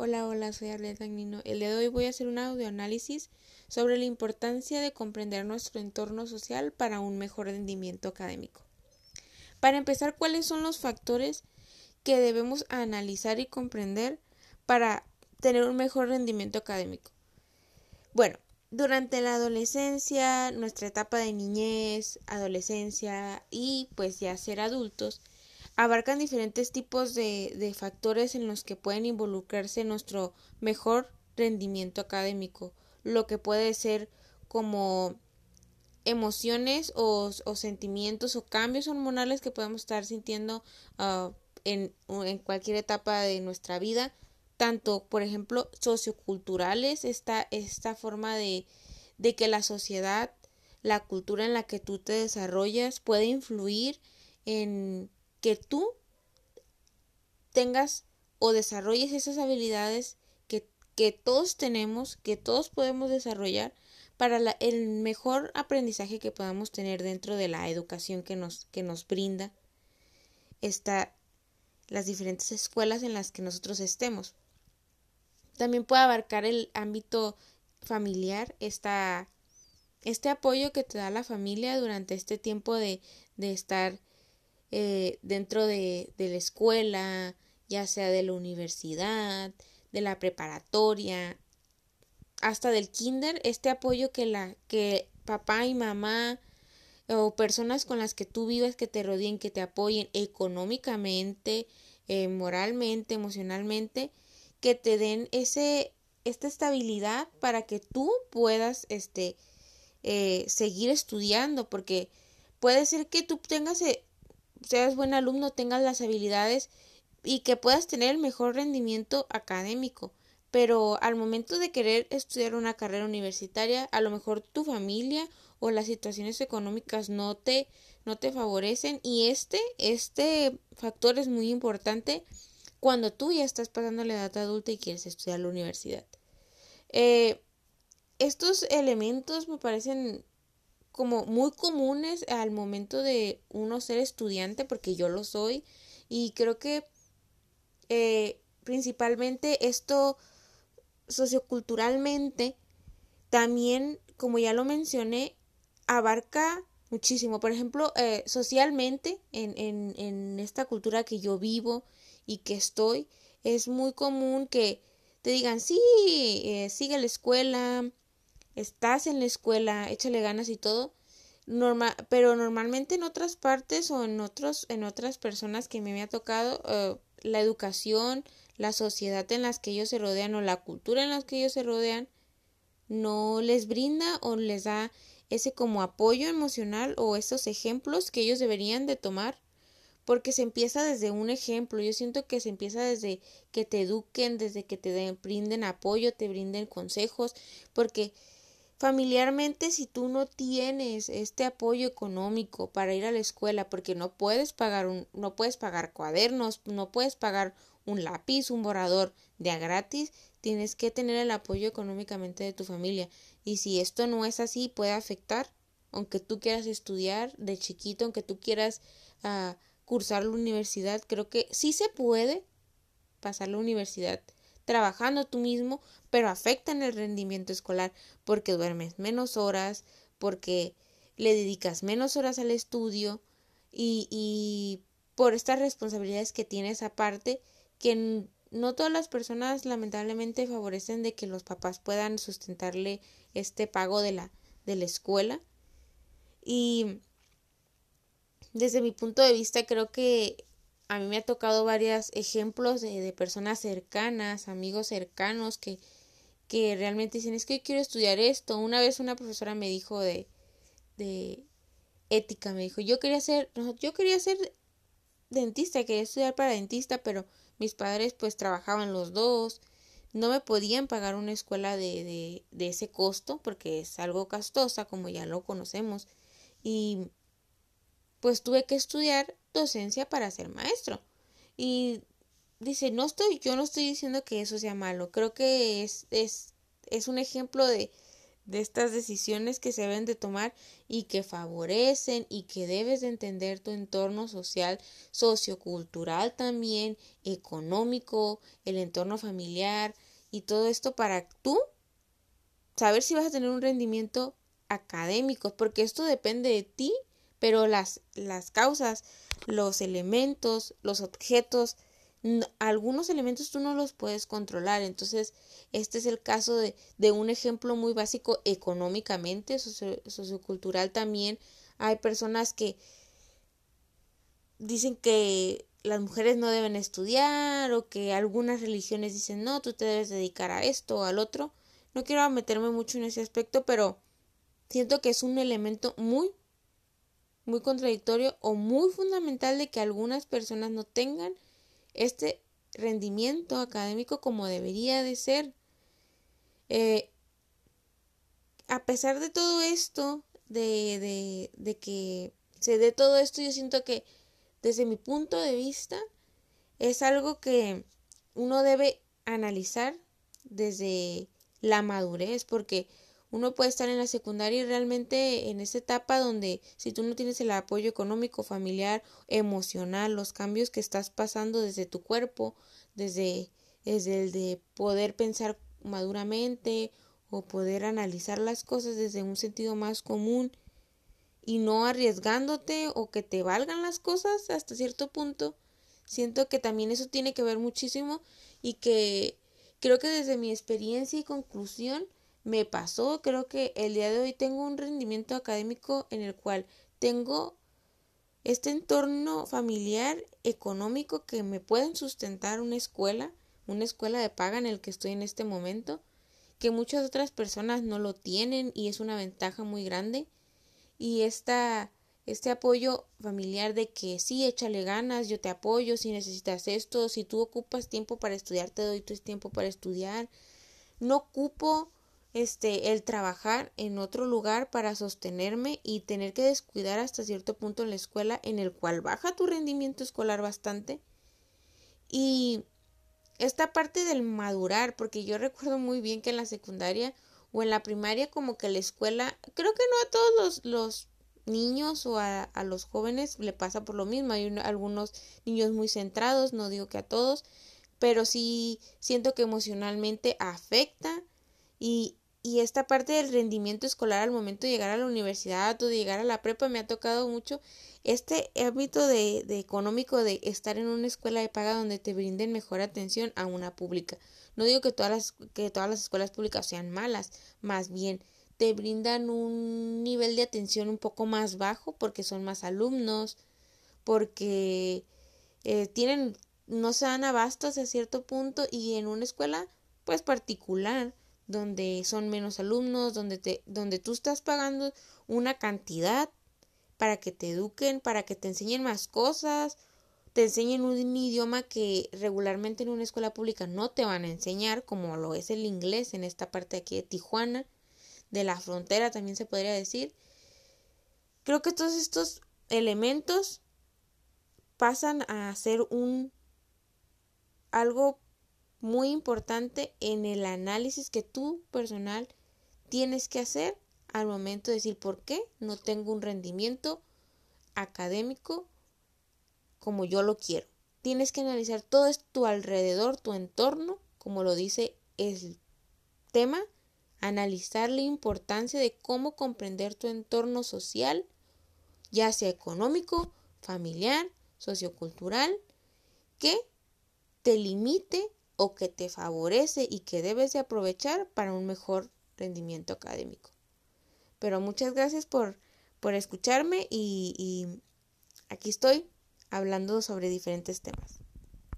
Hola, hola, soy Arleta Agnino. El día de hoy voy a hacer un audioanálisis sobre la importancia de comprender nuestro entorno social para un mejor rendimiento académico. Para empezar, ¿cuáles son los factores que debemos analizar y comprender para tener un mejor rendimiento académico? Bueno, durante la adolescencia, nuestra etapa de niñez, adolescencia y pues ya ser adultos, abarcan diferentes tipos de, de, factores en los que pueden involucrarse nuestro mejor rendimiento académico, lo que puede ser como emociones o, o sentimientos o cambios hormonales que podemos estar sintiendo uh, en, en, cualquier etapa de nuestra vida, tanto, por ejemplo, socioculturales, esta, esta forma de, de que la sociedad, la cultura en la que tú te desarrollas puede influir en que tú tengas o desarrolles esas habilidades que, que todos tenemos, que todos podemos desarrollar para el mejor aprendizaje que podamos tener dentro de la educación que nos, que nos brinda esta, las diferentes escuelas en las que nosotros estemos. También puede abarcar el ámbito familiar, esta, este apoyo que te da la familia durante este tiempo de, de estar eh, dentro de, de la escuela, ya sea de la universidad, de la preparatoria, hasta del kinder, este apoyo que la que papá y mamá o personas con las que tú vives que te rodeen, que te apoyen económicamente, eh, moralmente, emocionalmente, que te den ese esta estabilidad para que tú puedas este eh, seguir estudiando porque puede ser que tú tengas eh, seas buen alumno, tengas las habilidades y que puedas tener el mejor rendimiento académico. Pero al momento de querer estudiar una carrera universitaria, a lo mejor tu familia o las situaciones económicas no te, no te favorecen y este, este factor es muy importante cuando tú ya estás pasando la edad adulta y quieres estudiar la universidad. Eh, estos elementos me parecen como muy comunes al momento de uno ser estudiante, porque yo lo soy, y creo que eh, principalmente esto socioculturalmente también, como ya lo mencioné, abarca muchísimo. Por ejemplo, eh, socialmente, en, en, en esta cultura que yo vivo y que estoy, es muy común que te digan, sí, eh, sigue la escuela, estás en la escuela, échale ganas y todo. Normal, pero normalmente en otras partes o en otros en otras personas que me, ha tocado uh, la educación, la sociedad en las que ellos se rodean o la cultura en las que ellos se rodean no les brinda o les da ese como apoyo emocional o esos ejemplos que ellos deberían de tomar porque se empieza desde un ejemplo. Yo siento que se empieza desde que te eduquen, desde que te den, brinden apoyo, te brinden consejos, porque familiarmente si tú no tienes este apoyo económico para ir a la escuela porque no puedes pagar un no puedes pagar cuadernos, no puedes pagar un lápiz, un borrador de a gratis, tienes que tener el apoyo económicamente de tu familia. Y si esto no es así, puede afectar, aunque tú quieras estudiar de chiquito, aunque tú quieras uh, cursar la universidad, creo que sí se puede pasar la universidad trabajando tú mismo, pero afectan el rendimiento escolar porque duermes menos horas, porque le dedicas menos horas al estudio y, y por estas responsabilidades que tienes aparte que no todas las personas lamentablemente favorecen de que los papás puedan sustentarle este pago de la de la escuela. Y desde mi punto de vista creo que a mí me ha tocado varios ejemplos de, de personas cercanas, amigos cercanos que, que realmente dicen es que yo quiero estudiar esto. Una vez una profesora me dijo de, de ética, me dijo, yo quería ser, yo quería ser dentista, quería estudiar para dentista, pero mis padres pues trabajaban los dos, no me podían pagar una escuela de, de, de ese costo porque es algo costosa como ya lo conocemos y pues tuve que estudiar docencia para ser maestro. Y dice, no estoy, yo no estoy diciendo que eso sea malo, creo que es, es, es un ejemplo de, de estas decisiones que se deben de tomar y que favorecen y que debes de entender tu entorno social, sociocultural también, económico, el entorno familiar y todo esto para tú saber si vas a tener un rendimiento académico, porque esto depende de ti, pero las, las causas, los elementos, los objetos, algunos elementos tú no los puedes controlar. Entonces, este es el caso de, de un ejemplo muy básico económicamente, sociocultural también. Hay personas que dicen que las mujeres no deben estudiar o que algunas religiones dicen no, tú te debes dedicar a esto o al otro. No quiero meterme mucho en ese aspecto, pero siento que es un elemento muy, muy contradictorio o muy fundamental de que algunas personas no tengan este rendimiento académico como debería de ser. Eh, a pesar de todo esto, de, de, de que se dé todo esto, yo siento que desde mi punto de vista es algo que uno debe analizar desde la madurez, porque uno puede estar en la secundaria y realmente en esa etapa donde si tú no tienes el apoyo económico, familiar, emocional, los cambios que estás pasando desde tu cuerpo, desde, desde el de poder pensar maduramente o poder analizar las cosas desde un sentido más común y no arriesgándote o que te valgan las cosas hasta cierto punto. Siento que también eso tiene que ver muchísimo y que creo que desde mi experiencia y conclusión me pasó, creo que el día de hoy tengo un rendimiento académico en el cual tengo este entorno familiar, económico que me pueden sustentar una escuela, una escuela de paga en el que estoy en este momento, que muchas otras personas no lo tienen y es una ventaja muy grande. Y esta, este apoyo familiar de que sí, échale ganas, yo te apoyo si necesitas esto, si tú ocupas tiempo para estudiar, te doy tu tiempo para estudiar. No ocupo este el trabajar en otro lugar para sostenerme y tener que descuidar hasta cierto punto en la escuela en el cual baja tu rendimiento escolar bastante. Y esta parte del madurar porque yo recuerdo muy bien que en la secundaria o en la primaria como que la escuela creo que no a todos los, los niños o a, a, los jóvenes le pasa por lo mismo. Hay algunos niños muy centrados no digo que a todos pero sí siento que emocionalmente afecta y, y esta parte del rendimiento escolar al momento de llegar a la universidad o de llegar a la prepa me ha tocado mucho este ámbito de, de, económico de estar en una escuela de paga donde te brinden mejor atención a una pública. No digo que todas las, que todas las escuelas públicas sean malas, más bien te brindan un nivel de atención un poco más bajo porque son más alumnos, porque eh, tienen, no se dan abastos a cierto punto y en una escuela pues particular donde son menos alumnos, donde, te, donde tú estás pagando una cantidad para que te eduquen, para que te enseñen más cosas, te enseñen un idioma que regularmente en una escuela pública no te van a enseñar, como lo es el inglés en esta parte aquí de Tijuana, de la frontera también se podría decir. Creo que todos estos elementos pasan a ser un algo muy importante en el análisis que tú personal tienes que hacer al momento de decir por qué no tengo un rendimiento académico como yo lo quiero. Tienes que analizar todo tu alrededor, tu entorno, como lo dice el tema, analizar la importancia de cómo comprender tu entorno social, ya sea económico, familiar, sociocultural, que te limite o que te favorece y que debes de aprovechar para un mejor rendimiento académico. Pero muchas gracias por, por escucharme y, y aquí estoy hablando sobre diferentes temas.